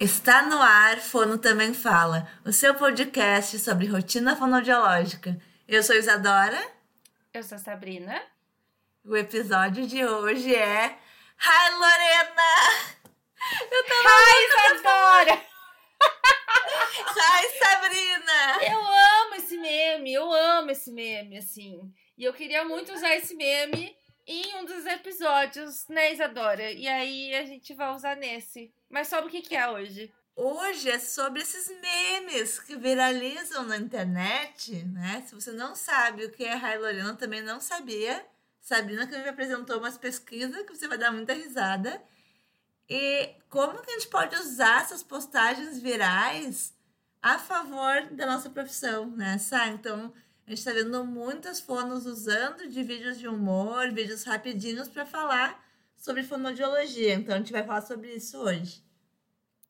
Está no ar, Fono Também Fala, o seu podcast sobre rotina fonoaudiológica. Eu sou Isadora. Eu sou Sabrina. O episódio de hoje é Hi Lorena! Eu tava Hi Isadora! Hi Sabrina! Eu amo esse meme, eu amo esse meme, assim. E eu queria muito usar esse meme em um dos episódios, né, Isadora? E aí a gente vai usar nesse. Mas sobre o que, que é hoje? Hoje é sobre esses memes que viralizam na internet, né? Se você não sabe o que é Rai Lorena, também não sabia. Sabrina que me apresentou umas pesquisas que você vai dar muita risada. E como que a gente pode usar essas postagens virais a favor da nossa profissão, né? Sá? Então, a gente está vendo muitas fonos usando de vídeos de humor, vídeos rapidinhos para falar sobre fonoaudiologia. Então a gente vai falar sobre isso hoje.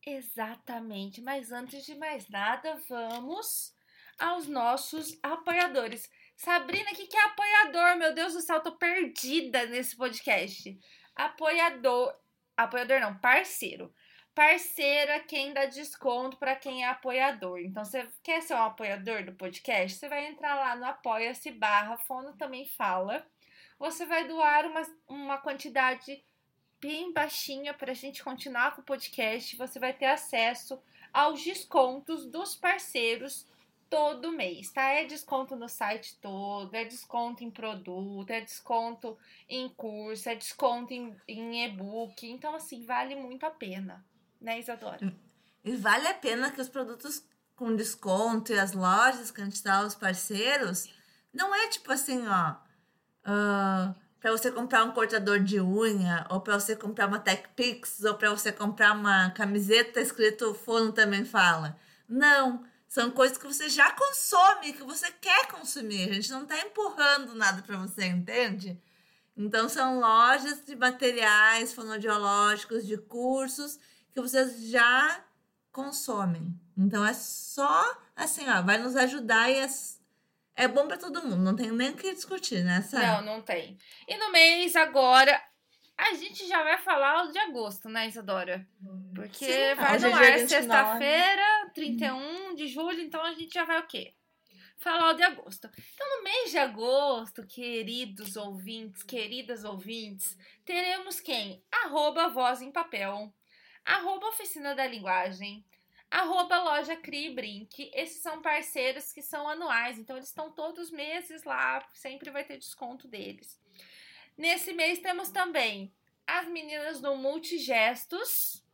Exatamente, mas antes de mais nada, vamos aos nossos apoiadores. Sabrina, o que, que é apoiador? Meu Deus do céu, tô perdida nesse podcast. Apoiador, apoiador não, parceiro parceira quem dá desconto para quem é apoiador. Então, você quer ser um apoiador do podcast? Você vai entrar lá no apoia-se barra Fono Também Fala. Você vai doar uma, uma quantidade bem baixinha para a gente continuar com o podcast. Você vai ter acesso aos descontos dos parceiros todo mês, tá? É desconto no site todo, é desconto em produto, é desconto em curso, é desconto em, e-book. Então, assim, vale muito a pena né, Isadora? E vale a pena que os produtos com desconto e as lojas que a gente dá aos parceiros, não é tipo assim, ó, uh, para você comprar um cortador de unha, ou para você comprar uma Tech Pix, ou para você comprar uma camiseta escrito Fono também fala. Não, são coisas que você já consome, que você quer consumir. A gente não está empurrando nada para você, entende? Então são lojas de materiais fonoaudiológicos, de cursos que vocês já consomem. Então é só assim, ó, vai nos ajudar e é, é bom para todo mundo, não tem nem o que discutir, né? Sabe? Não, não tem. E no mês agora, a gente já vai falar de agosto, né, Isadora? Porque Sim, vai no ar sexta-feira, 31 de julho, então a gente já vai o quê? Falar de agosto. Então, no mês de agosto, queridos ouvintes, queridas ouvintes, teremos quem? Arroba Voz em Papel arroba Oficina da Linguagem, arroba Loja Cri Brinque. Esses são parceiros que são anuais, então eles estão todos os meses lá, sempre vai ter desconto deles. Nesse mês temos também as meninas do Multigestos,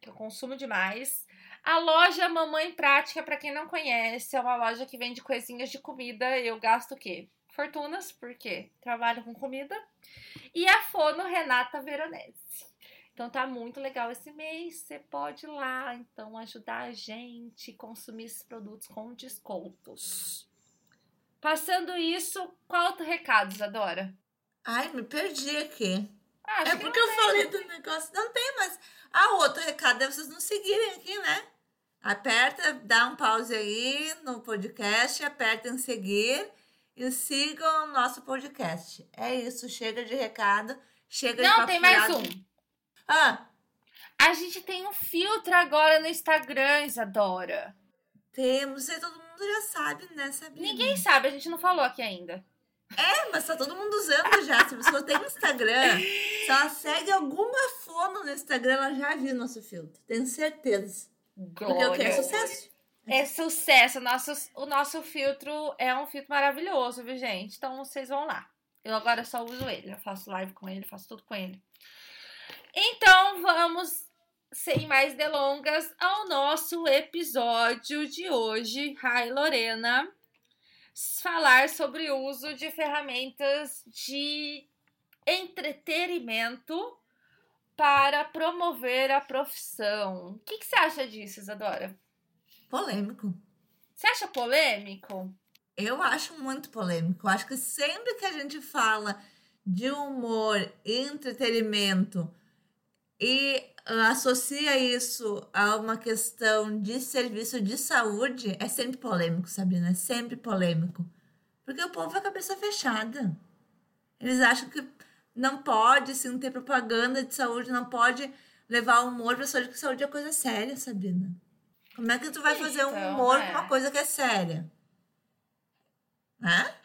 que eu consumo demais. A loja Mamãe Prática, para quem não conhece, é uma loja que vende coisinhas de comida. Eu gasto o quê? Fortunas, porque trabalho com comida. E a Fono Renata Veronese. Então tá muito legal esse mês. Você pode ir lá, então, ajudar a gente a consumir esses produtos com descontos. Passando isso, qual outro recado, Isadora? Ai, me perdi aqui. Ah, é porque eu falei do negócio. Não tem, mas. Ah, outro recado é vocês não seguirem aqui, né? Aperta, dá um pause aí no podcast, aperta em seguir e sigam o nosso podcast. É isso, chega de recado, chega não, de Não, tem mais um. Ah. A gente tem um filtro agora no Instagram, Isadora. Temos, e todo mundo já sabe, né, Sabrina? Ninguém sabe, a gente não falou aqui ainda. É, mas tá todo mundo usando já. Se a pessoa tem Instagram, se ela segue alguma fono no Instagram, ela já viu nosso filtro. Tenho certeza. Glória. Porque o que é sucesso? É sucesso. Nosso, o nosso filtro é um filtro maravilhoso, viu, gente? Então vocês vão lá. Eu agora só uso ele. Eu faço live com ele, faço tudo com ele. Então vamos, sem mais delongas, ao nosso episódio de hoje. Hi, Lorena. Falar sobre o uso de ferramentas de entretenimento para promover a profissão. O que, que você acha disso, Isadora? Polêmico. Você acha polêmico? Eu acho muito polêmico. Eu acho que sempre que a gente fala de humor, entretenimento e ah, associa isso a uma questão de serviço de saúde, é sempre polêmico, Sabrina, é sempre polêmico. Porque o povo é cabeça fechada. Eles acham que não pode sim ter propaganda de saúde, não pode levar humor pra saúde, porque saúde é coisa séria, Sabrina. Como é que tu vai fazer um então, humor é. com uma coisa que é séria? Hã?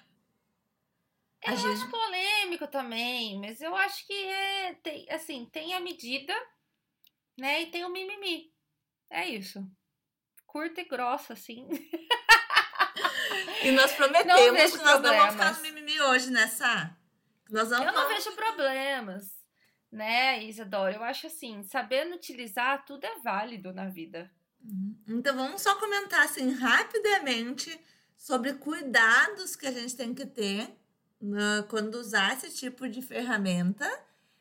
Eu gente... acho polêmico também, mas eu acho que é, tem, assim, tem a medida, né? E tem o mimimi. É isso. Curta e grossa, assim. E nós prometemos que nós não vamos ficar no mimimi hoje, né, Sá? Nós não eu vamos... não vejo problemas, né, Isadora? Eu acho assim, sabendo utilizar, tudo é válido na vida. Uhum. Então vamos só comentar assim rapidamente sobre cuidados que a gente tem que ter quando usar esse tipo de ferramenta.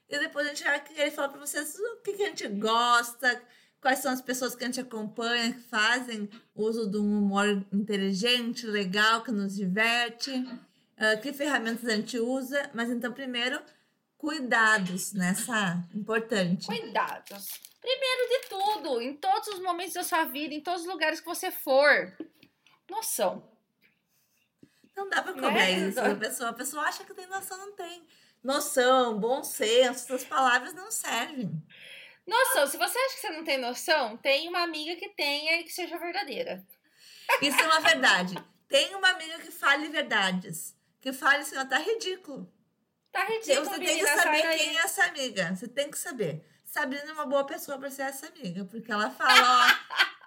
E depois a gente vai querer falar para vocês o que, que a gente gosta, quais são as pessoas que a gente acompanha, que fazem uso de um humor inteligente, legal, que nos diverte, uh, que ferramentas a gente usa. Mas então, primeiro, cuidados nessa importante. Cuidados. Primeiro de tudo, em todos os momentos da sua vida, em todos os lugares que você for, noção. Não dá pra cobrar né? isso. A pessoa, a pessoa acha que tem noção, não tem. Noção, bom senso, essas palavras não servem. Noção, se você acha que você não tem noção, tem uma amiga que tenha e que seja verdadeira. Isso é uma verdade. Tem uma amiga que fale verdades. Que fale assim, ó, tá ridículo. Tá ridículo. Você tem que saber quem é essa amiga. Você tem que saber. Sabrina é uma boa pessoa pra ser essa amiga. Porque ela fala,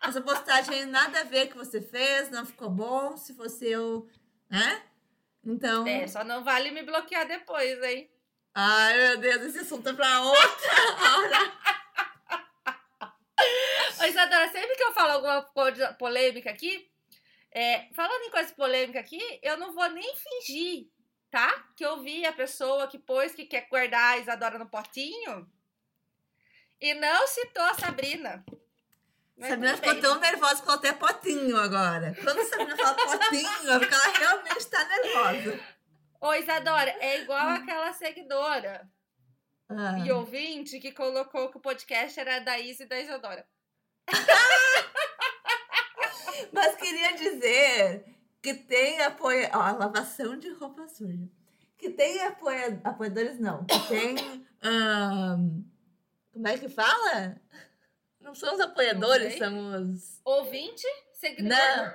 ó, essa postagem nada a ver que você fez, não ficou bom. Se fosse eu, né? Então. É, só não vale me bloquear depois, hein? Ai, meu Deus, esse assunto é pra outra hora. Ô, Isadora, sempre que eu falo alguma coisa polêmica aqui, é, falando em coisa polêmica aqui, eu não vou nem fingir, tá? Que eu vi a pessoa que pôs que quer guardar a Isadora no potinho e não citou a Sabrina. Mas Sabrina ficou tão nervosa que até potinho agora. Quando a Sabrina fala potinho, é porque ela realmente está nervosa. Ô, Isadora, é igual aquela seguidora ah. e ouvinte que colocou que o podcast era da Isa e da Isadora. Mas queria dizer que tem apoio. Ó, lavação de roupa suja. Que tem apoia, apoiadores, não. Que tem. Um, como é que fala? Não são os apoiadores, são os. Ouvinte? Seguidor? Não.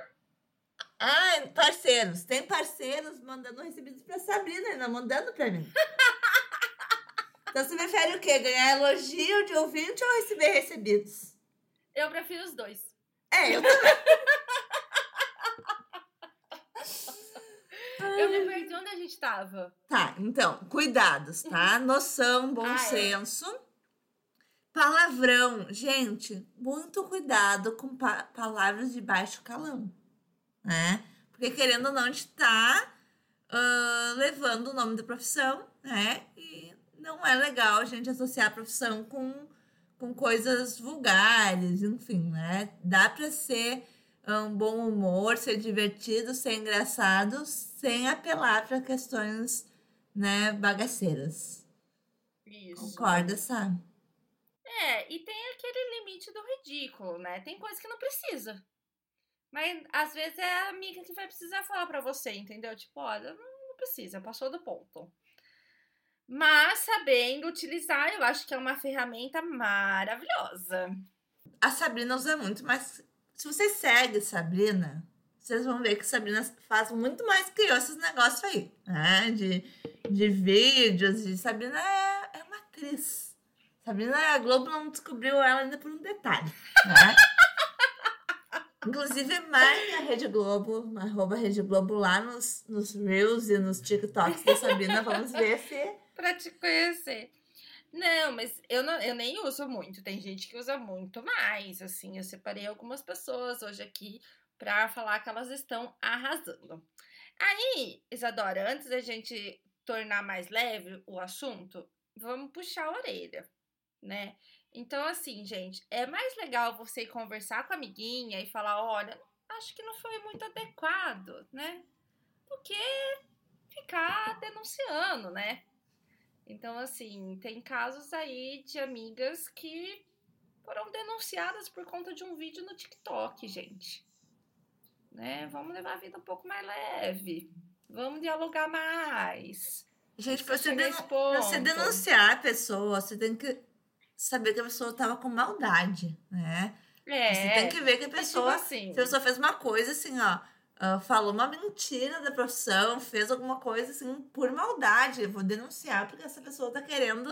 Ah, parceiros. Tem parceiros mandando recebidos pra Sabrina não mandando pra mim. então você prefere o quê? Ganhar elogio de ouvinte ou receber recebidos? Eu prefiro os dois. É, eu também. eu me perdi onde a gente tava. Tá, então, cuidados, tá? Noção, bom ah, é. senso. É. Palavrão. Gente, muito cuidado com pa palavras de baixo calão, né? Porque querendo ou não, a gente tá uh, levando o nome da profissão, né? E não é legal a gente associar a profissão com com coisas vulgares, enfim, né? Dá para ser um bom humor, ser divertido, ser engraçado, sem apelar para questões, né, bagaceiras. Isso. Concorda, sabe? É, e tem aquele limite do ridículo, né? Tem coisa que não precisa. Mas às vezes é a amiga que vai precisar falar para você, entendeu? Tipo, olha, não, precisa, passou do ponto. Mas sabendo utilizar, eu acho que é uma ferramenta maravilhosa. A Sabrina usa muito, mas se você segue Sabrina, vocês vão ver que Sabrina faz muito mais que esses negócios aí, né? De, de vídeos, de Sabrina é, é uma atriz. Sabrina, a Globo não descobriu ela ainda por um detalhe, né? Inclusive, marque a Rede Globo, arroba Rede Globo lá nos, nos Reels e nos TikToks da Sabrina. Vamos ver se pra te conhecer. Não, mas eu, não, eu nem uso muito. Tem gente que usa muito mais. Assim, eu separei algumas pessoas hoje aqui para falar que elas estão arrasando. Aí, Isadora, antes da gente tornar mais leve o assunto, vamos puxar a orelha, né? Então, assim, gente, é mais legal você conversar com a amiguinha e falar: olha, acho que não foi muito adequado, né? Do que ficar denunciando, né? Então, assim, tem casos aí de amigas que foram denunciadas por conta de um vídeo no TikTok, gente. Né? Vamos levar a vida um pouco mais leve. Vamos dialogar mais. Gente, você, pra você denunciar a pessoa, você tem que saber que a pessoa tava com maldade, né? É. Você tem que ver que a é tipo pessoa, assim. se a pessoa fez uma coisa assim, ó, ah, falou uma mentira da profissão, fez alguma coisa assim por maldade. Eu vou denunciar porque essa pessoa tá querendo,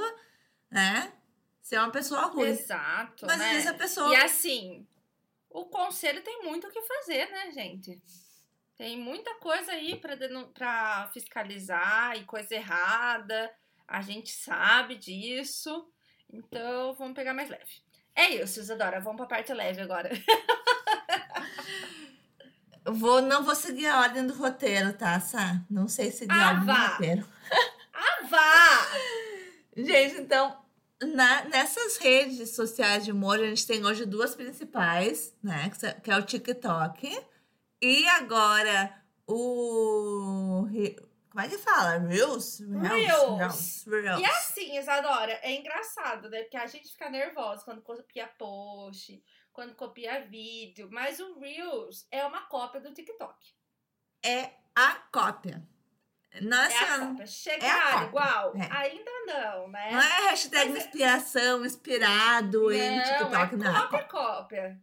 né? Ser uma pessoa ruim. Exato, Mas né? às vezes a pessoa. E assim, o conselho tem muito o que fazer, né, gente? Tem muita coisa aí pra, denu- pra fiscalizar e coisa errada. A gente sabe disso. Então, vamos pegar mais leve. É isso, Isadora. Vamos pra parte leve agora. Vou, não vou seguir a ordem do roteiro, tá, Sá? Não sei seguir Ah, a ordem vá. do roteiro. Ah, vá! Gente, então, na- nessas redes sociais de humor, a gente tem hoje duas principais, né? Que é o TikTok e agora o. Como é que fala? Reels? Reels. Reels. E assim, Isadora, é engraçado, né? Porque a gente fica nervosa quando copia post, quando copia vídeo. Mas o Reels é uma cópia do TikTok. É a cópia. Não é, É assim, a ó, cópia. Chegar cópia. igual? É. Ainda não, né? não é hashtag inspiração, inspirado em Não, TikTok, é não. é cópia, cópia.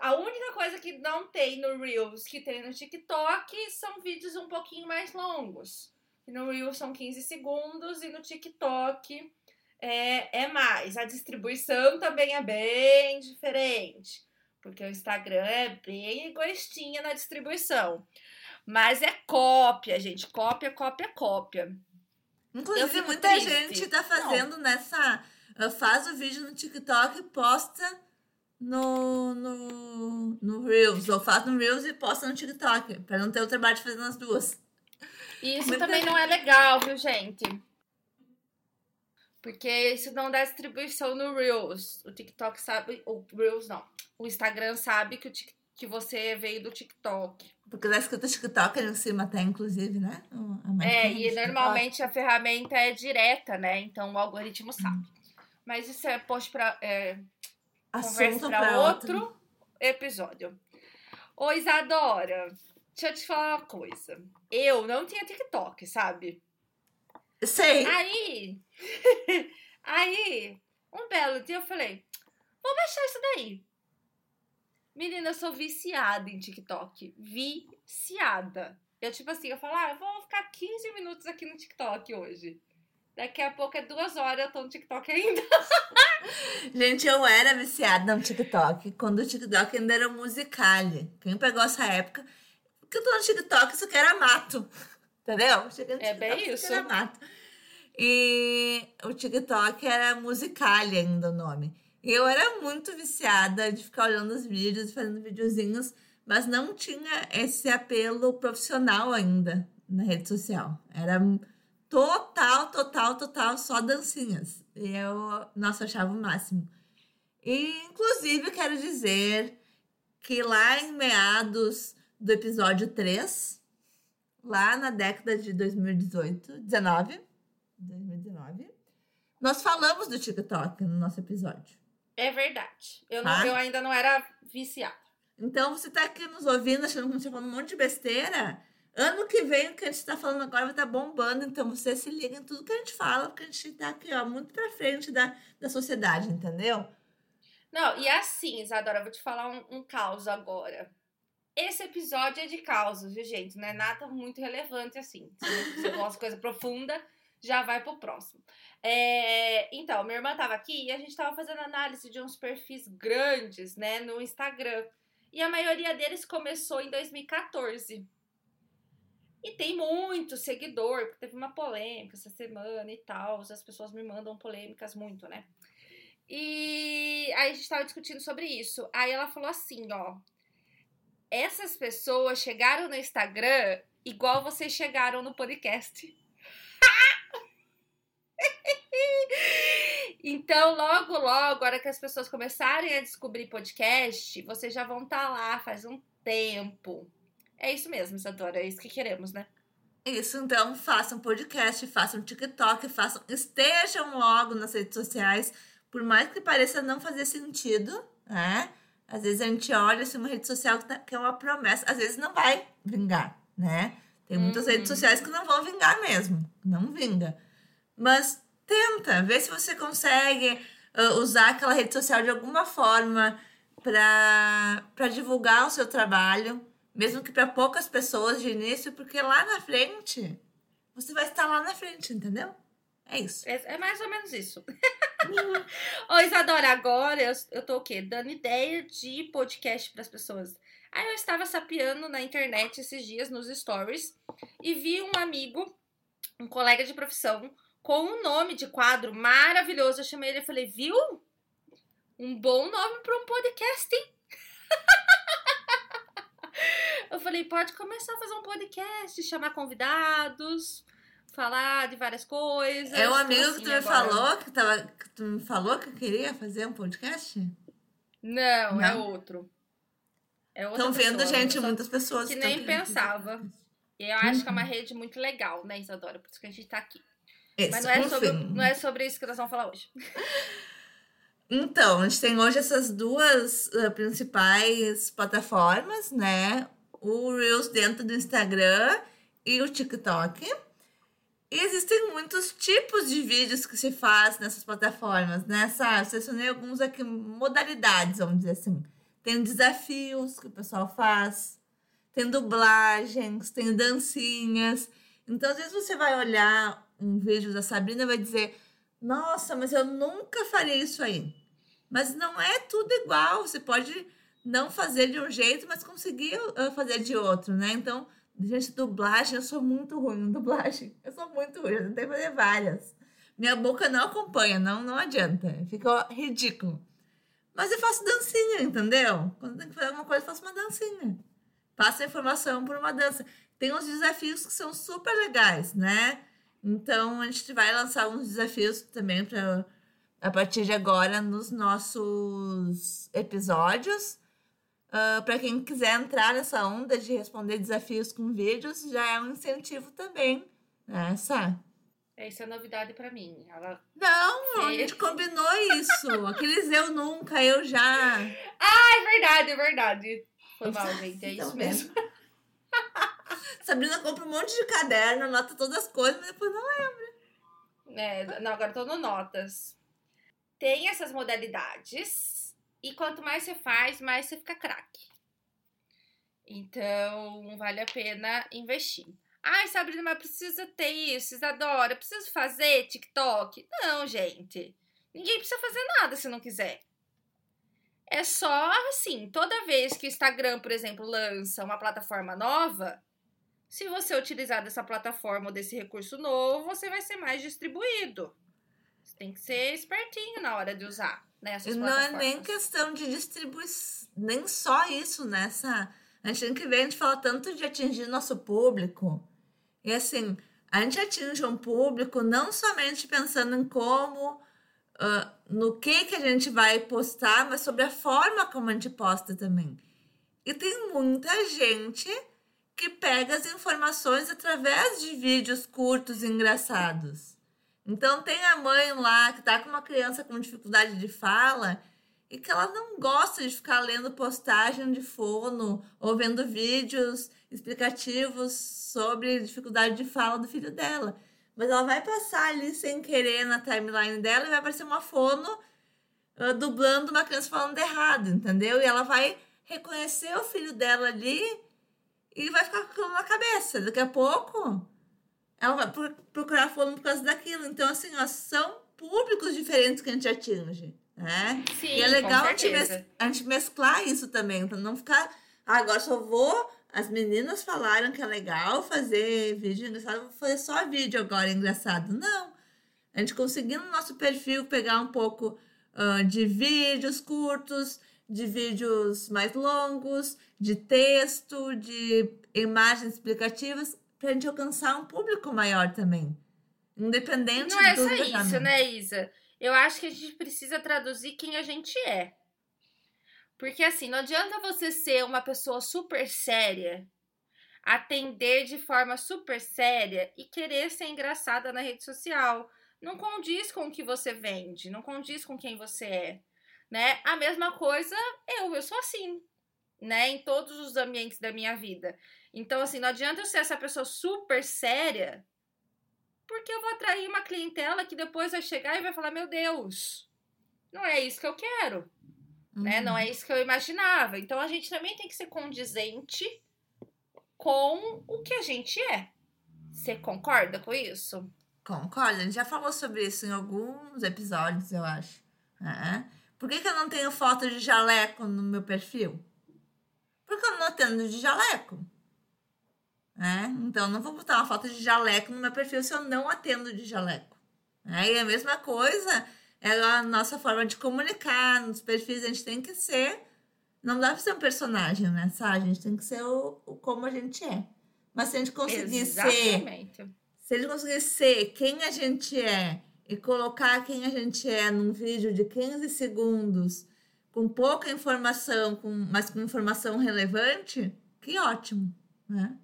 A única coisa que não tem no Reels que tem no TikTok são vídeos um pouquinho mais longos. No Reels são 15 segundos e no TikTok é, é mais. A distribuição também é bem diferente. Porque o Instagram é bem egoístinha na distribuição. Mas é cópia, gente. Cópia, cópia, cópia. Inclusive, muita triste. gente tá fazendo nessa. uh, Faz o vídeo no TikTok e posta no, no, no Reels. Ou faz no Reels e posta no TikTok. Pra não ter o trabalho de fazer nas duas. E isso Muita também não é legal, viu, gente? Porque isso não dá distribuição no Reels. O TikTok sabe. O Reels não. O Instagram sabe que, o Tik- que você veio do TikTok. Porque tá escrito TikTok ali em cima, até, inclusive, né? É, e normalmente a ferramenta é direta, né? Então o algoritmo sabe. Mas isso é post pra. É, Assunto pra pra outro episódio. Ô, Isadora, deixa eu te falar uma coisa. Eu não tinha TikTok, sabe? Sei. Aí, aí, um belo dia eu falei, vou baixar isso daí. Menina, eu sou viciada em TikTok. Viciada. Eu, tipo assim, eu falo, ah, eu vou ficar 15 minutos aqui no TikTok hoje. Daqui a pouco é duas horas, eu tô no TikTok ainda. Gente, eu era viciada no TikTok. Quando o TikTok ainda era um musicale. Quem pegou essa época? Porque eu tô no TikTok, isso aqui era mato. Entendeu? É bem TikTok, isso. Era mato. E o TikTok era musicale ainda o nome. E eu era muito viciada de ficar olhando os vídeos, fazendo videozinhos, mas não tinha esse apelo profissional ainda na rede social. Era total, total, total, só dancinhas. E eu, nossa, eu achava o máximo. E, inclusive, quero dizer que lá em meados do episódio 3, lá na década de 2018, 19, 2019, nós falamos do TikTok no nosso episódio. É verdade. Eu, não, Ah. eu ainda não era viciada. Então, você tá aqui nos ouvindo, achando que a gente tá falando um monte de besteira. Ano que vem, o que a gente tá falando agora vai estar bombando. Então, você se liga em tudo que a gente fala, porque a gente tá aqui, ó, muito pra frente da, da sociedade, entendeu? Não, e assim, Isadora, eu vou te falar um, um caos agora. Esse episódio é de causos, viu, gente? Não é nada muito relevante assim. Se você gosta de coisa profunda, já vai pro próximo. É, então, minha irmã tava aqui e a gente tava fazendo análise de uns perfis grandes, né, no Instagram. E a maioria deles começou em 2014. E tem muito seguidor, porque teve uma polêmica essa semana e tal. As pessoas me mandam polêmicas muito, né? E aí a gente tava discutindo sobre isso. Aí ela falou assim, ó. Essas pessoas chegaram no Instagram igual vocês chegaram no podcast. então, logo, logo, hora que as pessoas começarem a descobrir podcast, vocês já vão estar lá faz um tempo. É isso mesmo, Isadora, é isso que queremos, né? Isso, então, façam podcast, façam TikTok, façam, estejam logo nas redes sociais, por mais que pareça não fazer sentido, né? Às vezes a gente olha assim, uma rede social que, tá- que é uma promessa, às vezes não vai vingar, né? Tem muitas Uhum. redes sociais que não vão vingar mesmo, não vinga. Mas tenta, vê se você consegue uh, usar aquela rede social de alguma forma para divulgar o seu trabalho, mesmo que para poucas pessoas de início, porque lá na frente você vai estar lá na frente, entendeu? É isso. É, é mais ou menos isso. Ô, Isadora, agora eu, eu tô o quê? Dando ideia de podcast para as pessoas. Aí eu estava sapeando na internet esses dias nos stories e vi um amigo, um colega de profissão, com um nome de quadro maravilhoso. Eu chamei ele e falei, viu? Um bom nome para um podcast, hein? eu falei, pode começar a fazer um podcast, chamar convidados, falar de várias coisas. É o amigo assim, que tu me falou que, tava, que tu me falou que queria fazer um podcast? Não, Não. é outro. É Estão vendo, gente, muitas pessoas que nem pensava. E eu acho que é uma uhum. rede muito legal, né, Isadora? Por isso que a gente tá aqui. Esse, Mas não é, sobre, não é sobre isso que nós vamos falar hoje. Então, a gente tem hoje essas duas uh, principais plataformas, né? O Reels dentro do Instagram e o TikTok. E existem muitos tipos de vídeos que se faz nessas plataformas, né? Sabe? Selecionei alguns aqui, modalidades, vamos dizer assim. Tem desafios que o pessoal faz, tem dublagens, tem dancinhas. Então, às vezes você vai olhar um vídeo da Sabrina e vai dizer: Nossa, mas eu nunca faria isso aí. Mas não é tudo igual. Você pode não fazer de um jeito, mas conseguir uh, fazer de outro, né? Então, gente, dublagem, eu sou muito ruim em dublagem. Eu sou muito ruim, eu tentei fazer várias. Minha boca não acompanha, não, não adianta. Fica ridículo. Mas eu faço dancinha, entendeu? Quando tem que fazer alguma coisa, eu faço uma dancinha. Passo a informação por uma dança. Tem uns desafios que são super legais, né? Então, a gente vai lançar uns desafios também para a partir de agora nos nossos episódios. Uh, ah, para quem quiser entrar nessa onda de responder desafios com vídeos, já é um incentivo também, né, Sá? Isso é novidade para mim. Ela... Não, a gente combinou isso. Aqueles eu nunca, eu já. Ah, é verdade, é verdade. Foi mal, gente. É isso mesmo. Sabrina compra um monte de caderno, anota todas as coisas, mas depois não lembra. É, não, agora eu tô no notas. Tem essas modalidades. E quanto mais você faz, mais você fica craque. Então, vale a pena investir. Ai, Sabrina, mas precisa ter isso, Isadora, preciso fazer TikTok? Não, gente. Ninguém precisa fazer nada se não quiser. É só assim, toda vez que o Instagram, por exemplo, lança uma plataforma nova, se você utilizar dessa plataforma ou desse recurso novo, você vai ser mais distribuído. Você tem que ser espertinho na hora de usar né, Não é nem questão de distribuição, nem só isso nessa. A gente tem que ver, a gente fala tanto de atingir nosso público. E assim, a gente atinge um público não somente pensando em como, uh, no que que a gente vai postar, mas sobre a forma como a gente posta também. E tem muita gente que pega as informações através de vídeos curtos e engraçados. Então tem a mãe lá que tá com uma criança com dificuldade de fala e que ela não gosta de ficar lendo postagem de fono ou vendo vídeos explicativos sobre dificuldade de fala do filho dela. Mas ela vai passar ali sem querer na timeline dela e vai aparecer uma fono uh, dublando uma criança falando errado, entendeu? E ela vai reconhecer o filho dela ali e vai ficar com aquilo na cabeça. Daqui a pouco, ela vai procurar fono por causa daquilo. Então, assim, ó, são públicos diferentes que a gente atinge. Né? Sim, e é legal a gente, mes a gente mesclar isso também, para não ficar. Ah, agora só vou. As meninas falaram que é legal fazer vídeo engraçado, vou fazer só vídeo agora engraçado. Não. A gente conseguindo no nosso perfil pegar um pouco uh, de vídeos curtos, de vídeos mais longos, de texto, de imagens explicativas, para a gente alcançar um público maior também. Independente Não é só isso, né, Isa? Eu acho que a gente precisa traduzir quem a gente é. Porque assim, não adianta você ser uma pessoa super séria, atender de forma super séria e querer ser engraçada na rede social. Não condiz com o que você vende, não condiz com quem você é né? A mesma coisa eu, eu sou assim, né? Em todos os ambientes da minha vida. Então, assim, não adianta eu ser essa pessoa super séria, porque eu vou atrair uma clientela que depois vai chegar e vai falar: Meu Deus, não é isso que eu quero. Uhum. Né? Não é isso que eu imaginava. Então a gente também tem que ser condizente com o que a gente é. Você concorda com isso? Concordo. A gente já falou sobre isso em alguns episódios, eu acho. É. Por que, que eu não tenho foto de jaleco no meu perfil? Porque eu não atendo de jaleco. É? Então, não vou botar uma foto de jaleco no meu perfil se eu não atendo de jaleco. É? E a mesma coisa é a nossa forma de comunicar. Nos perfis a gente tem que ser. Não dá pra ser um personagem, né? Sabe? A gente tem que ser o, o como a gente é. Mas se a gente conseguir Exatamente. ser. Se a gente conseguir ser quem a gente é e colocar quem a gente é num vídeo de 15 segundos, com pouca informação, com, mas com informação relevante, que ótimo, né?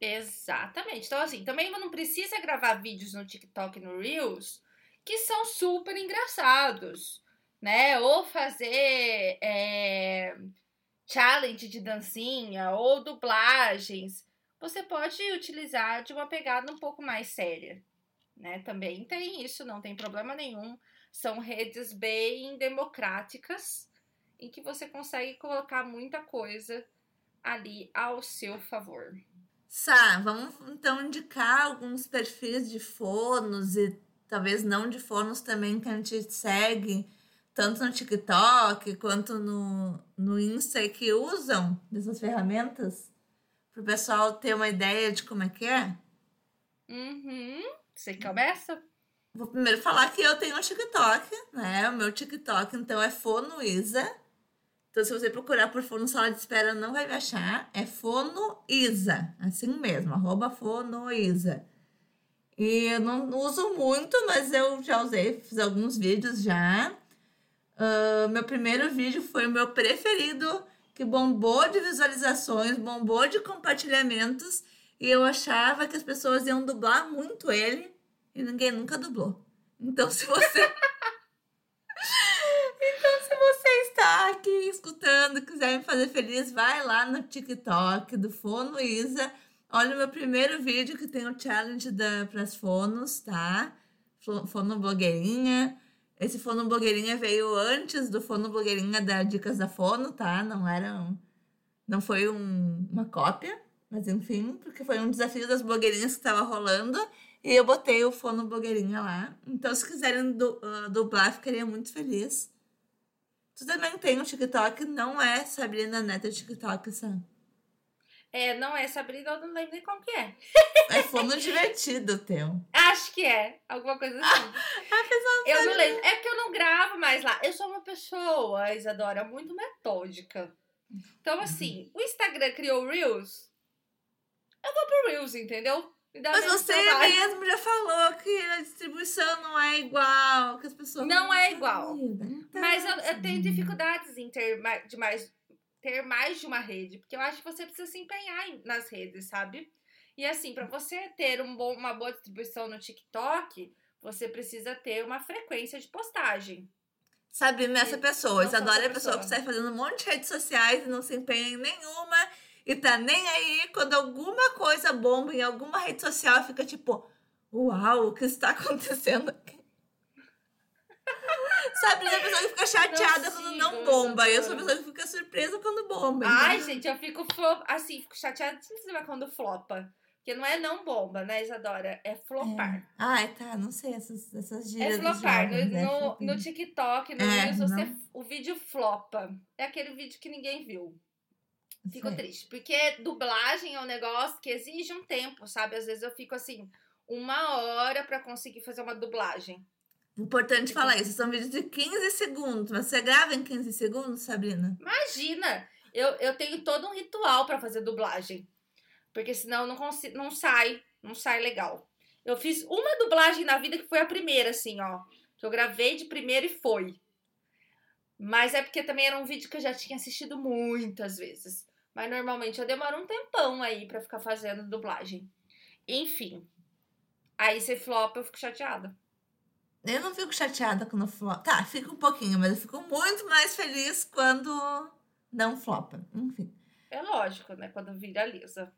Exatamente. Então, assim, também não precisa gravar vídeos no TikTok no Reels que são super engraçados, né? Ou fazer é, challenge de dancinha ou dublagens. Você pode utilizar de uma pegada um pouco mais séria, né? Também tem isso, não tem problema nenhum. São redes bem democráticas em que você consegue colocar muita coisa ali ao seu favor. Sá, vamos então indicar alguns perfis de fonos e talvez não de fonos também que a gente segue, tanto no TikTok quanto no, no Insta que usam dessas ferramentas para o pessoal ter uma ideia de como é que é? Uhum. Você começa? Vou primeiro falar que eu tenho um TikTok, né? O meu TikTok, então, é Fono Isa. Então, se você procurar por Fono Sala de Espera, não vai me achar. É Fono Isa, assim mesmo, arroba Fono Isa. E eu não uso muito, mas eu já usei, fiz alguns vídeos já. Uh, meu primeiro vídeo foi o meu preferido, que bombou de visualizações, bombou de compartilhamentos. E eu achava que as pessoas iam dublar muito ele. E ninguém nunca dublou. Então, se você. então, se você está aqui escutando, quiser me fazer feliz, vai lá no TikTok do Fono Isa Olha o meu primeiro vídeo que tem o challenge para as fonos, tá? Fono blogueirinha. Esse fono blogueirinha veio antes do fono blogueirinha da Dicas da Fono, tá? Não era um, não foi um, uma cópia, mas enfim, porque foi um desafio das blogueirinhas que estava rolando e eu botei o fono blogueirinha lá. Então, se quiserem du, uh, dublar, ficaria muito feliz. Tu também tem um TikTok, não é Sabrina Neta TikTok, Sam? É, não é Sabrina, eu não lembro nem qual que é. É fono divertido teu. Acho que é. Alguma coisa assim. Ah, eu não lembro. É que eu não gravo mais lá. Eu sou uma pessoa, Isadora, muito metódica. Então, assim, o Instagram criou Reels. Eu vou pro Reels, entendeu? Mas você trabalho. mesmo já falou que a distribuição não é igual, que as pessoas. Não, não é igual. Então, Mas eu, eu, tenho dificuldades em ter mais, de mais ter mais de uma rede, porque eu acho que você precisa se empenhar nas redes, sabe? E assim, para você ter um bom, uma boa distribuição no TikTok, você precisa ter uma frequência de postagem. Sabe, nessa pessoa. Isadora é a pessoa que sai fazendo um monte de redes sociais e não se empenha em nenhuma e tá nem aí quando alguma coisa bomba em alguma rede social fica tipo, uau, o que está acontecendo aqui? Sabe, a pessoa que fica chateada não quando não bomba. Eu sou a pessoa que fica surpresa quando bomba. Ai, gente, eu fico assim, fico chateada quando flopa. Porque não é não bomba, né, Isadora? É flopar. É. Ah, tá. Não sei essas, essas gírias. É flopar. Jovens, no, é no, no, TikTok, no é, você, o vídeo flopa. É aquele vídeo que ninguém viu. Fico triste. Porque dublagem é um negócio que exige um tempo, sabe? Às vezes eu fico assim, uma hora para conseguir fazer uma dublagem. Importante falar isso. São vídeos de 15 segundos. Mas você grava em 15 segundos, Sabrina? Imagina! Eu, eu tenho todo um ritual para fazer dublagem. Porque senão não, consigo, não sai, não sai legal. Eu fiz uma dublagem na vida que foi a primeira, assim, ó. Que eu gravei de primeira e foi. Mas é porque também era um vídeo que eu já tinha assistido muitas vezes. Mas normalmente eu demoro um tempão aí para ficar fazendo dublagem. Enfim. Aí você flopa, eu fico chateada. Eu não fico chateada quando flopa. Tá, fico um pouquinho, mas eu fico muito mais feliz quando não flopa. Enfim. É lógico, né? Quando viraliza.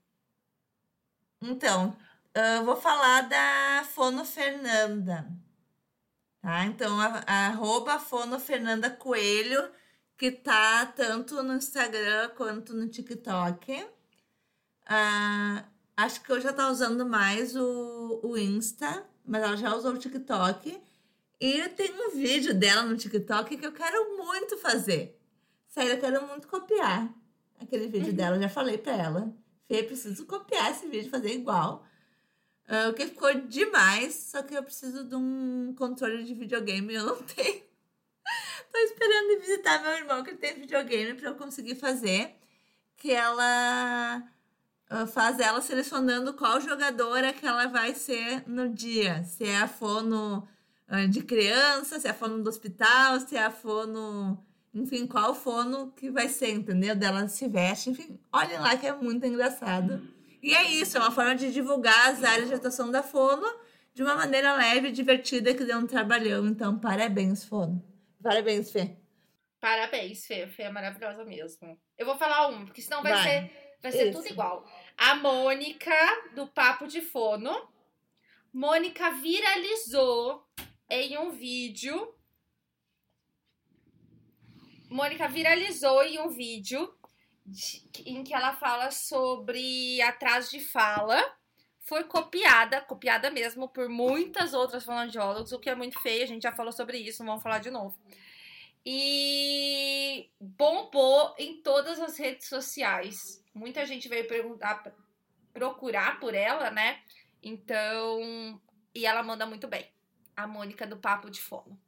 Então, eu vou falar da Fono Fernanda. Tá? Então, a, a arroba Fono Fernanda Coelho, que tá tanto no Instagram quanto no TikTok. Ah, acho que eu já tá usando mais o, o Insta, mas ela já usou o TikTok. E tem um vídeo dela no TikTok que eu quero muito fazer. Sério, eu quero muito copiar aquele vídeo uhum. dela. Eu já falei pra ela. Fê, preciso copiar esse vídeo, fazer igual. Uh, o que ficou demais, só que eu preciso de um controle de videogame e eu não tenho. Tô esperando visitar meu irmão que tem videogame para eu conseguir fazer. Que ela uh, faz ela selecionando qual jogadora que ela vai ser no dia. Se é a fono uh, de criança, se é a fono do hospital, se é a fono. Enfim, qual fono que vai ser, entendeu? Dela se veste, enfim. Olhem lá que é muito engraçado. E é isso, é uma forma de divulgar as áreas de atuação da Fono de uma maneira leve e divertida que deu um trabalhão. Então, parabéns, Fono. Parabéns, Fê. Parabéns, Fê. Fê é maravilhosa mesmo. Eu vou falar um, porque senão vai, vai. ser, vai ser tudo igual. A Mônica, do Papo de Fono. Mônica viralizou em um vídeo. Mônica viralizou em um vídeo em que ela fala sobre atraso de fala. Foi copiada, copiada mesmo, por muitas outras fonoaudiólogas, o que é muito feio, a gente já falou sobre isso, não vamos falar de novo. E bombou em todas as redes sociais. Muita gente veio perguntar, procurar por ela, né? Então, e ela manda muito bem. A Mônica do Papo de Fono.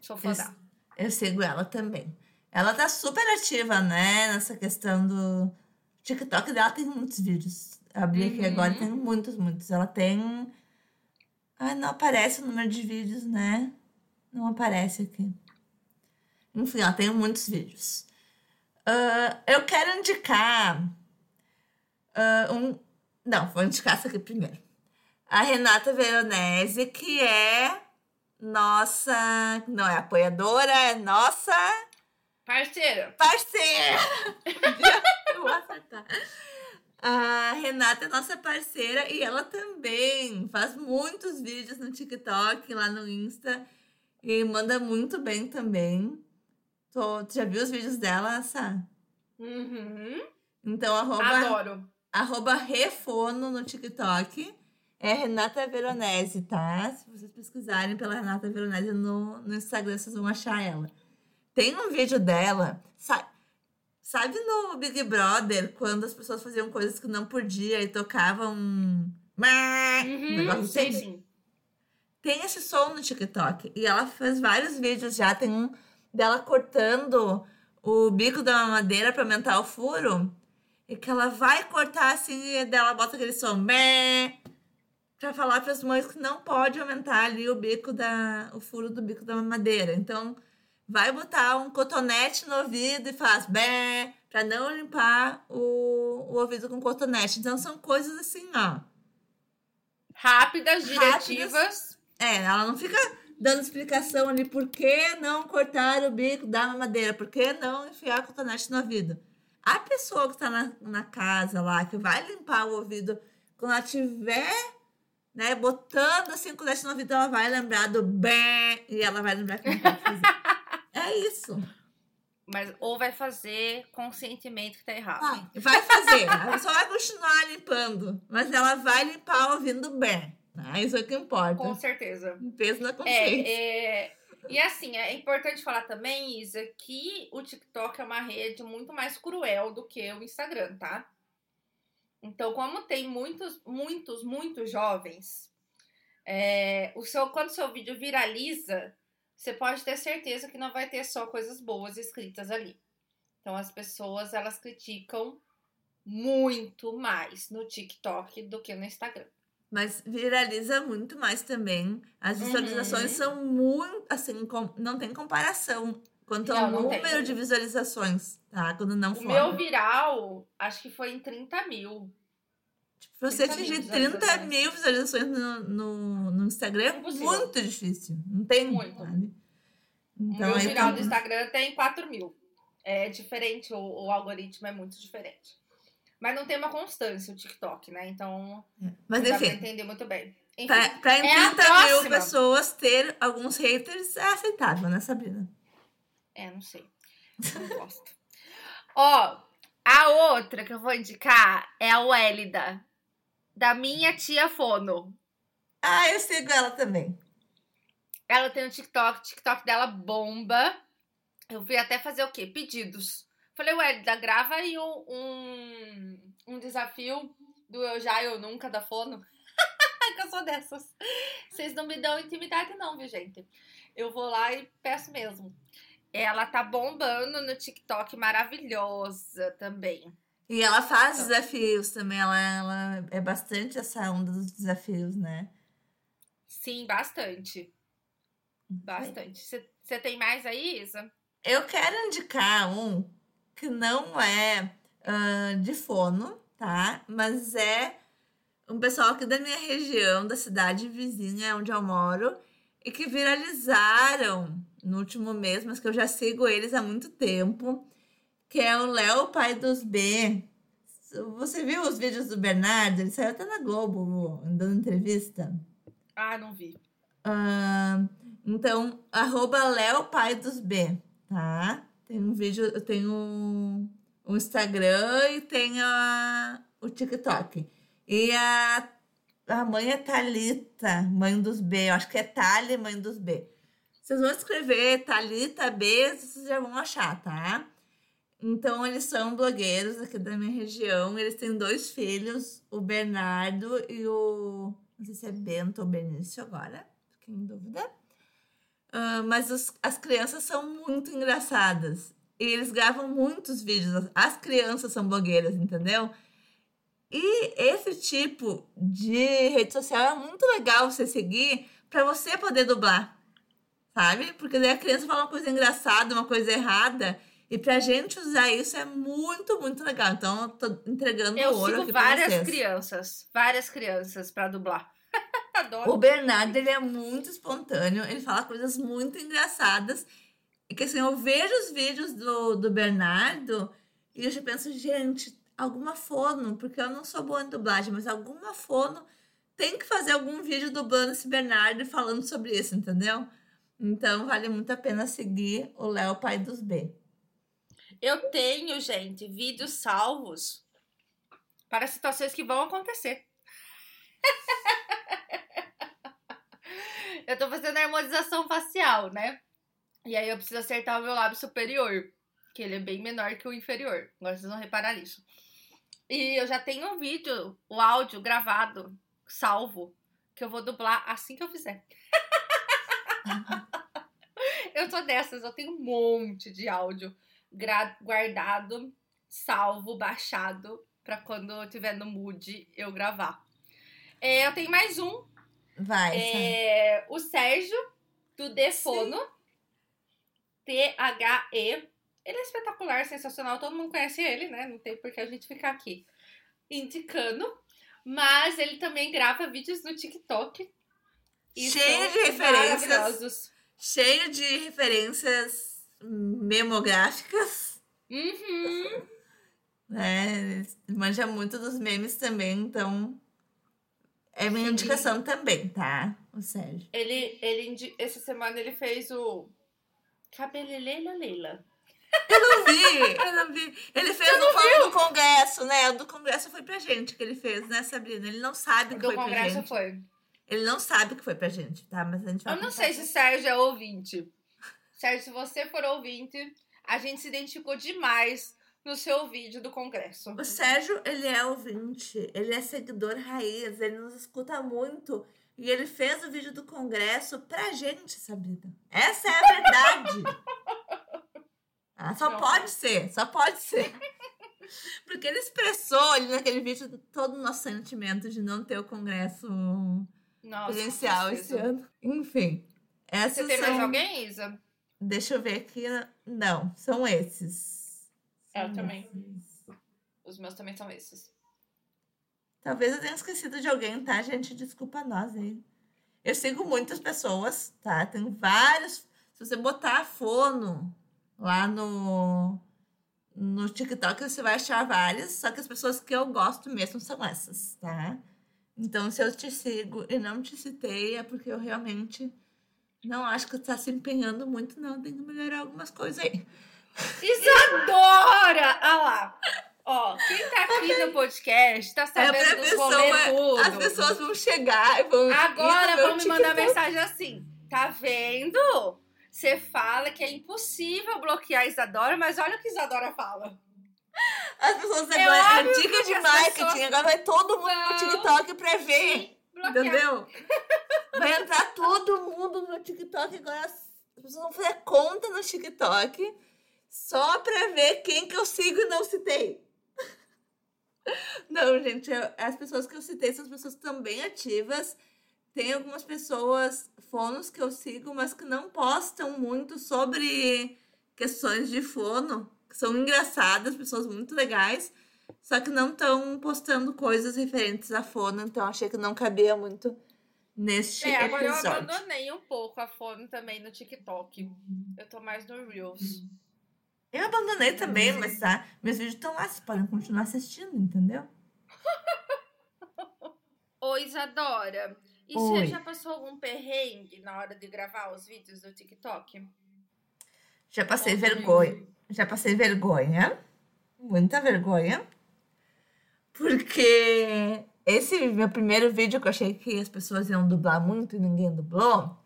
Sou fã dela. Eu sigo ela também. Ela tá super ativa, né? Nessa questão do. TikTok dela tem muitos vídeos. Abri uhum. aqui agora tem muitos, muitos. Ela tem. Ah, não aparece o número de vídeos, né? Não aparece aqui. Enfim, ela tem muitos vídeos. Uh, eu quero indicar uh, um. Não, vou indicar essa aqui primeiro. A Renata Veronese, que é nossa. Não é apoiadora, é nossa Parceira. Parceira! eu vou acertar. A Renata é nossa parceira e ela também faz muitos vídeos no TikTok, lá no Insta. E manda muito bem também. Tô, tu já viu os vídeos dela, Sá? Uhum. Então, arroba, Adoro. arroba Refono no TikTok. É Renata Veronese, tá? Se vocês pesquisarem pela Renata Veronese no, no Instagram, vocês vão achar ela. Tem um vídeo dela, sabe, sabe no Big Brother, quando as pessoas faziam coisas que não podia e tocavam um. Uhum, sim, sim. Tem esse som no TikTok. E ela fez vários vídeos já. Tem um dela cortando o bico da mamadeira para aumentar o furo. E que ela vai cortar assim e dela bota aquele som. Meh, pra falar para as mães que não pode aumentar ali o bico da. o furo do bico da mamadeira. Então vai botar um cotonete no ouvido e faz bé para não limpar o, o ouvido com cotonete. Então são coisas assim, ó. Rápidas, diretivas. Rápidas. É, ela não fica dando explicação ali por que não cortar o bico da mamadeira, por que não enfiar cotonete no ouvido. A pessoa que está na, na casa lá, que vai limpar o ouvido, quando ela tiver né, botando assim o cotonete no ouvido, ela vai lembrar do bé e ela vai lembrar que não pode fazer. É isso. Mas ou vai fazer conscientemente que tá errado. Vai, vai fazer. ela só vai continuar limpando. Mas ela vai limpar ouvindo bem. Né? Isso é o que importa. Com certeza. Peso na consciência. É, é... E assim, é importante falar também, Isa, que o TikTok é uma rede muito mais cruel do que o Instagram, tá? Então, como tem muitos, muitos, muitos jovens, é, o seu, quando o seu vídeo viraliza, você pode ter certeza que não vai ter só coisas boas escritas ali. Então as pessoas elas criticam muito mais no TikTok do que no Instagram. Mas viraliza muito mais também. As visualizações uhum. são muito, assim, com, não tem comparação quanto não, ao não número tem. de visualizações, tá? Quando não O meu viral, acho que foi em 30 mil. Tipo, você atingir 30 mil visualizações no, no, no Instagram é muito difícil. Não tem. Muito. Sabe? Então, o meu viral do Instagram tem 4 mil. É diferente, o, o, algoritmo é muito diferente. Mas não tem uma constância o TikTok, né? Então, é. Mas, enfim, entender muito bem. Enfim, pra, pra em é 30 mil pessoas ter alguns haters é aceitável, né, Sabrina? É, não sei. Não gosto. Ó, a outra que eu vou indicar é a Wélida, da minha tia Fono. Ah, eu sigo ela também. Ela tem um TikTok, o TikTok dela bomba. Eu fui até fazer o quê? Pedidos. Falei, Wélida, grava aí um, um desafio do Eu Já Eu Nunca da Fono. que eu sou dessas. Vocês não me dão intimidade, não, viu, gente? Eu vou lá e peço mesmo. Ela tá bombando no TikTok, maravilhosa também. E ela faz então. desafios também, ela, ela é bastante essa onda dos desafios, né? Sim, bastante. Bastante. Você tem mais aí, Isa? Eu quero indicar um que não é uh, de fono, tá? Mas é um pessoal aqui da minha região, da cidade vizinha onde eu moro, e que viralizaram no último mês, mas que eu já sigo eles há muito tempo, que é o Léo, pai dos B. Você viu os vídeos do Bernardo? Ele saiu até na Globo dando entrevista. Ah, não vi. Uh, então, arroba Léo, pai dos B, tá? Tem um vídeo, eu tenho um, um Instagram e a, o TikTok. E a, a mãe é Thalita, mãe dos B. Eu acho que é Thali, mãe dos B. Vocês vão escrever Thalita B, vocês já vão achar, tá? Então, eles são blogueiros aqui da minha região. Eles têm dois filhos, o Bernardo e o. Não sei se é Bento ou Benício agora, fiquei em dúvida. Uh, mas os, as crianças são muito engraçadas. E eles gravam muitos vídeos. As crianças são blogueiras, entendeu? E esse tipo de rede social é muito legal você seguir para você poder dublar, sabe? Porque daí a criança fala uma coisa engraçada, uma coisa errada. E pra gente usar isso é muito, muito legal. Então, eu tô entregando eu ouro aqui várias crianças, várias crianças para dublar. Adoro. O Bernardo, ele é muito espontâneo, ele fala coisas muito engraçadas. E que assim, eu vejo os vídeos do, do Bernardo e eu já penso, gente, alguma fono, porque eu não sou boa em dublagem, mas alguma fono tem que fazer algum vídeo dublando esse Bernardo e falando sobre isso, entendeu? Então vale muito a pena seguir o Léo Pai dos B. Eu tenho, gente, vídeos salvos para situações que vão acontecer. eu tô fazendo a harmonização facial, né? E aí eu preciso acertar o meu lábio superior, que ele é bem menor que o inferior. Agora vocês vão reparar nisso. E eu já tenho um vídeo, o áudio gravado, salvo, que eu vou dublar assim que eu fizer. eu tô dessas, eu tenho um monte de áudio guardado, salvo, baixado, para quando eu tiver no mood eu gravar. É, eu tenho mais um. Vai. É, o Sérgio, do Defono. T-H-E ele é espetacular, sensacional, todo mundo conhece ele, né? Não tem por que a gente ficar aqui indicando. Mas ele também grava vídeos no TikTok. Cheio de referências. Cheio de referências memográficas. Uhum. É, manja muito dos memes também, então é minha Sim. indicação também, tá? O Sérgio. Ele, ele, essa semana ele fez o Cabeleleila Leila. Eu não vi, eu não vi. Ele fez o fórum do Congresso, né? O do Congresso foi pra gente que ele fez, né, Sabrina? Ele não sabe que foi pra gente. Do Congresso foi. Ele não sabe que foi pra gente, tá? Mas a gente vai Eu não sei se Sérgio é ouvinte. Sérgio, se você for ouvinte, a gente se identificou demais no seu vídeo do Congresso. O Sérgio, ele é ouvinte, ele é seguidor raiz, ele nos escuta muito. E ele fez o vídeo do Congresso pra gente, Sabrina. Essa é a verdade. Ah, só não. pode ser, só pode ser. Porque ele expressou ali naquele vídeo todo o nosso sentimento de não ter o congresso Nossa, presencial esse ano. Enfim. Essas Você tem são... mais alguém, Isa? Deixa eu ver aqui. Não, são esses. É, eu também. Os meus também são esses. Talvez eu tenha esquecido de alguém, tá, gente? Desculpa nós aí. Eu sigo muitas pessoas, tá? Tem vários. Se você botar fono Lá no, no TikTok você vai achar várias, só que as pessoas que eu gosto mesmo são essas, tá? Então, se eu te sigo e não te citei, é porque eu realmente não acho que tu tá se empenhando muito, não. Tem que melhorar algumas coisas aí. Isadora! Olha lá. Ó, quem tá aqui no podcast tá é sabendo é dos rolê tudo. As pessoas vão chegar e vão... Agora vão me mandar mensagem assim. Tá vendo? Você fala que é impossível bloquear a Isadora, mas olha o que a Isadora fala. As pessoas é agora, é dica de marketing, pessoas... agora vai todo mundo no TikTok pra ver. Sim, entendeu? Vai entrar todo mundo no TikTok agora. As pessoas vão fazer conta no TikTok só pra ver quem que eu sigo e não citei. Não, gente, eu, as pessoas que eu citei são as pessoas também ativas. Tem algumas pessoas, fonos que eu sigo, mas que não postam muito sobre questões de fono são engraçadas, pessoas muito legais, só que não estão postando coisas referentes à Fono, então achei que não cabia muito neste é, agora episódio. eu abandonei um pouco a Fono também no TikTok. Eu tô mais no Reels. Eu abandonei também, mas tá, meus vídeos estão lá, vocês podem continuar assistindo, entendeu? Oi, Isadora. E Oi. você já passou algum perrengue na hora de gravar os vídeos do TikTok? Já passei vergonha. Já passei vergonha, muita vergonha, porque esse meu primeiro vídeo que eu achei que as pessoas iam dublar muito e ninguém dublou,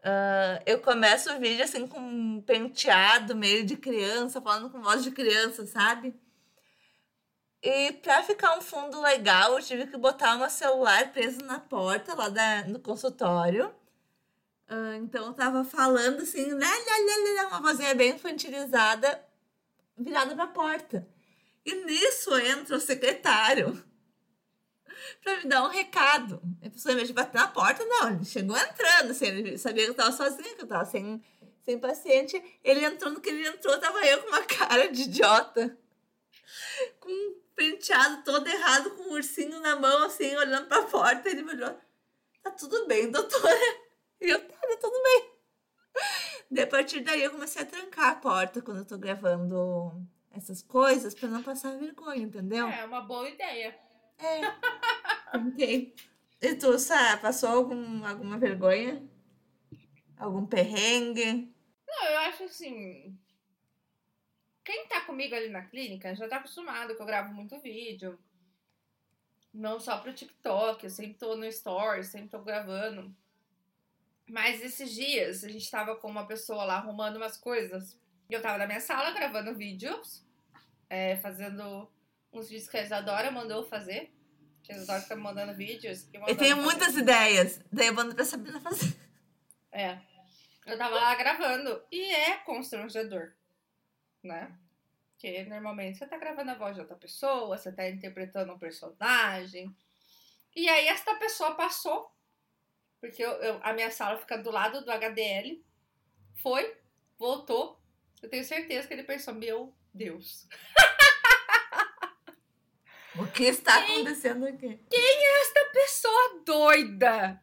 uh, eu começo o vídeo assim com um penteado meio de criança, falando com voz de criança, sabe? E pra ficar um fundo legal, eu tive que botar meu celular preso na porta lá da, no consultório Uh, então eu tava falando assim, né, uma vozinha bem infantilizada, virada pra porta. E nisso entra o secretário pra me dar um recado. A pessoa, em vez de bater na porta, não, ele chegou entrando, assim, ele sabia que eu tava sozinha, que eu tava sem, sem paciente. Ele entrou no que ele entrou, tava eu com uma cara de idiota, com um penteado todo errado, com um ursinho na mão, assim, olhando pra porta. Ele me olhou, tá tudo bem, doutora? E eu, tá tudo bem. De a partir daí eu comecei a trancar a porta quando eu tô gravando essas coisas pra não passar vergonha, entendeu? É uma boa ideia. É. Tentei. E tu, Sá, passou algum, alguma vergonha? Algum perrengue? Não, eu acho assim. Quem tá comigo ali na clínica já tá acostumado que eu gravo muito vídeo. Não só pro TikTok, eu sempre tô no story, sempre tô gravando. Mas esses dias a gente tava com uma pessoa lá arrumando umas coisas. E eu tava na minha sala gravando vídeos, é, fazendo uns vídeos que a Isadora mandou fazer. Que a Isadora fica me mandando vídeos. Eu tenho muitas ideias. Daí eu mando pra Sabrina fazer. É. Eu tava lá gravando. E é constrangedor. Né? Porque normalmente você tá gravando a voz de outra pessoa, você tá interpretando um personagem. E aí esta pessoa passou porque eu, eu, a minha sala fica do lado do HDL. Foi, voltou. Eu tenho certeza que ele pensou: Meu Deus. O que está quem, acontecendo aqui? Quem é esta pessoa doida?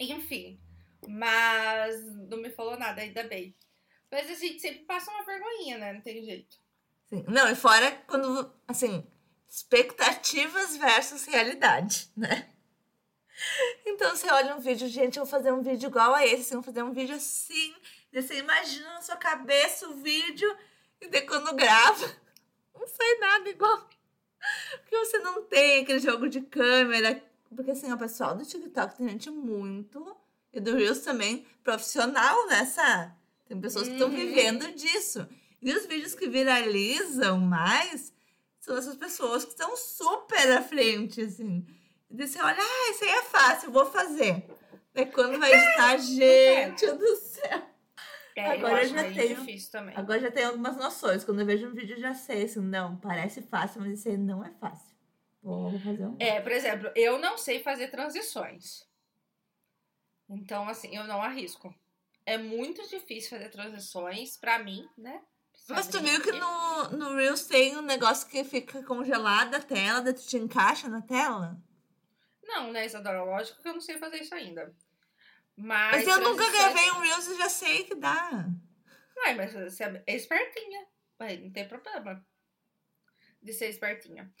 Enfim, mas não me falou nada, ainda bem. Mas a gente sempre passa uma vergonhinha, né? Não tem jeito. Sim. Não, e fora quando, assim, expectativas versus realidade, né? Então você olha um vídeo, gente, eu vou fazer um vídeo igual a esse, vou fazer um vídeo assim. E você imagina na sua cabeça o vídeo, e daí quando grava, não sai nada igual. Porque você não tem aquele jogo de câmera. Porque assim, o pessoal do TikTok tem gente muito, e do Reels também, profissional nessa. Tem pessoas que estão uhum. vivendo disso. E os vídeos que viralizam mais são essas pessoas que estão super à frente, assim. E você olha, ah, isso aí é fácil, vou fazer. É quando vai estar, gente do céu. É, agora já tenho, difícil também. Agora já tenho algumas noções. Quando eu vejo um vídeo, já sei assim, não, parece fácil, mas isso aí não é fácil. Vou fazer um. É, por exemplo, eu não sei fazer transições. Então, assim, eu não arrisco. É muito difícil fazer transições pra mim, né? Mas tu viu que no, no Reels tem um negócio que fica congelada a tela, daí tu te encaixa na tela? Não, né, Isadora? Lógico que eu não sei fazer isso ainda. Mas, mas eu nunca gravei um Reels e já sei que dá. Ué, mas você é espertinha. Ué, não tem problema de ser espertinha.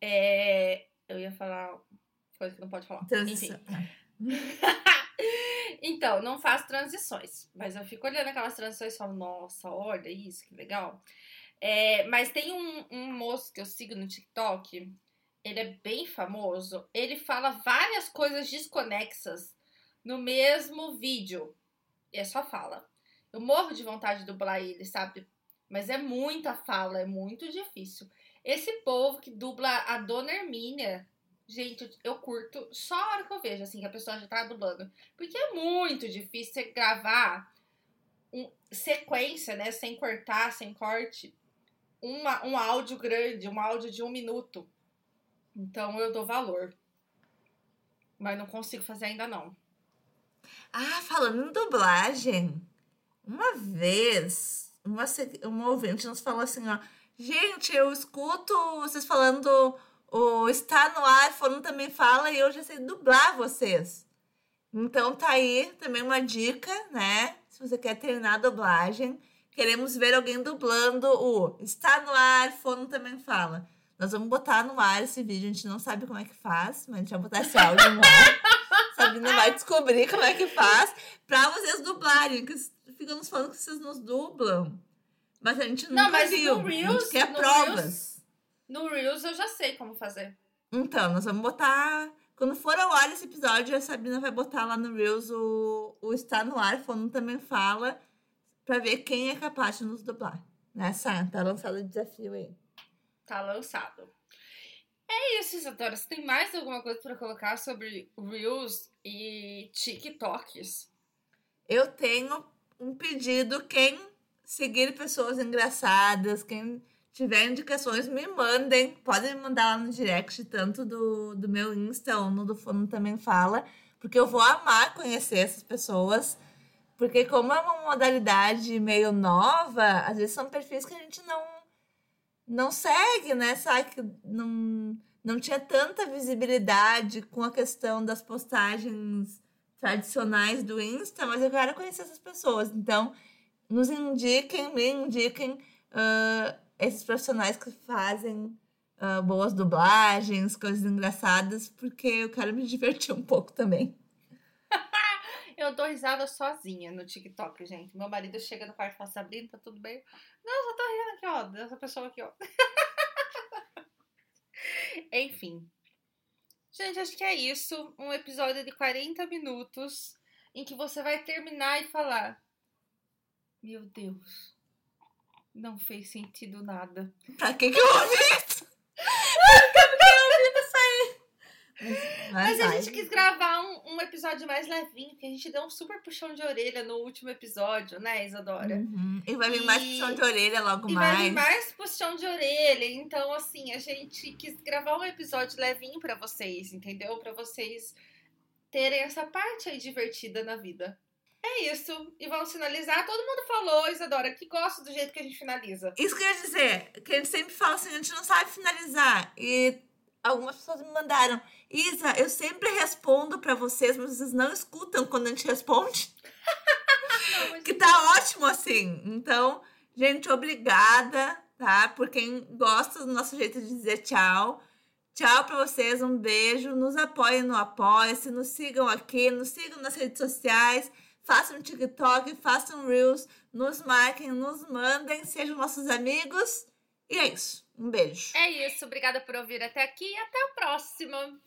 É, eu ia falar. Coisa que não pode falar. Transição. Enfim. então, não faço transições. Mas eu fico olhando aquelas transições e falo, nossa, olha isso, que legal. É, mas tem um, um moço que eu sigo no TikTok, ele é bem famoso. Ele fala várias coisas desconexas no mesmo vídeo. E é só fala. Eu morro de vontade de dublar ele, sabe? Mas é muita fala, é muito difícil. Esse povo que dubla a Dona Hermínia, gente, eu curto só a hora que eu vejo, assim, que a pessoa já tá dublando. Porque é muito difícil você gravar um, sequência, né? Sem cortar, sem corte. Uma, um áudio grande, um áudio de um minuto. Então eu dou valor. Mas não consigo fazer ainda não. Ah, falando em dublagem, uma vez, uma, uma ouvinte nos falou assim, ó. Gente, eu escuto vocês falando o Está no ar, falando também fala, e eu já sei dublar vocês. Então tá aí também uma dica, né? Se você quer treinar a dublagem, queremos ver alguém dublando o Está no ar, Fono também fala. Nós vamos botar no ar esse vídeo, a gente não sabe como é que faz, mas a gente vai botar esse áudio no ar. Sabina vai descobrir como é que faz pra vocês dublarem, que ficam nos falando que vocês nos dublam. Mas a gente não, mas viu. No Reels, a gente quer provas. Reels, no Reels eu já sei como fazer. Então, nós vamos botar. Quando for ao ar esse episódio, a Sabina vai botar lá no Reels o, o Está no Ar, Fono também fala, pra ver quem é capaz de nos dublar. Nessa, né, tá lançado o desafio aí. Tá lançado. É isso, Isadora. Você tem mais alguma coisa para colocar sobre Reels e TikToks? Eu tenho um pedido. Quem seguir pessoas engraçadas, quem tiver indicações, me mandem. Podem me mandar lá no direct, tanto do, do meu Insta ou no do Fono também fala. Porque eu vou amar conhecer essas pessoas. Porque como é uma modalidade meio nova, às vezes são perfis que a gente não não segue, né? Sabe que não, não tinha tanta visibilidade com a questão das postagens tradicionais do Insta, mas eu quero conhecer essas pessoas. Então, nos indiquem, me indiquem uh, esses profissionais que fazem uh, boas dublagens, coisas engraçadas, porque eu quero me divertir um pouco também. Eu dou risada sozinha no TikTok, gente. Meu marido chega no quarto e fala, Sabrina, tá tudo bem? Não, só tô rindo aqui, ó, dessa pessoa aqui, ó. Enfim. Gente, acho que é isso. Um episódio de 40 minutos em que você vai terminar e falar: Meu Deus, não fez sentido nada. Pra que, que eu ouvi isso? Mas, a gente quis gravar um, um, episódio mais levinho, porque a gente deu um super puxão de orelha no último episódio, né, Isadora? Uhum. E vai vir e... mais puxão de orelha logo e mais. E vai vir mais puxão de orelha. Então, assim, a gente quis gravar um episódio levinho para vocês, entendeu? Para vocês terem essa parte aí divertida na vida. É isso. E vamos finalizar. Todo mundo falou, Isadora, que gosta do jeito que a gente finaliza. Isso que eu ia dizer. Que a gente sempre fala assim, a gente não sabe finalizar. E algumas pessoas me mandaram. Isa, eu sempre respondo para vocês, mas vocês não escutam quando a gente responde. não, que tá ótimo assim. Então, gente, obrigada, tá? Por quem gosta do nosso jeito de dizer tchau. Tchau para vocês, um beijo. Nos apoiem no Apoia-se, nos sigam aqui, nos sigam nas redes sociais. Façam TikTok, façam Reels, nos marquem, nos mandem, sejam nossos amigos. E é isso. Um beijo. É isso. Obrigada por ouvir até aqui e até a próxima.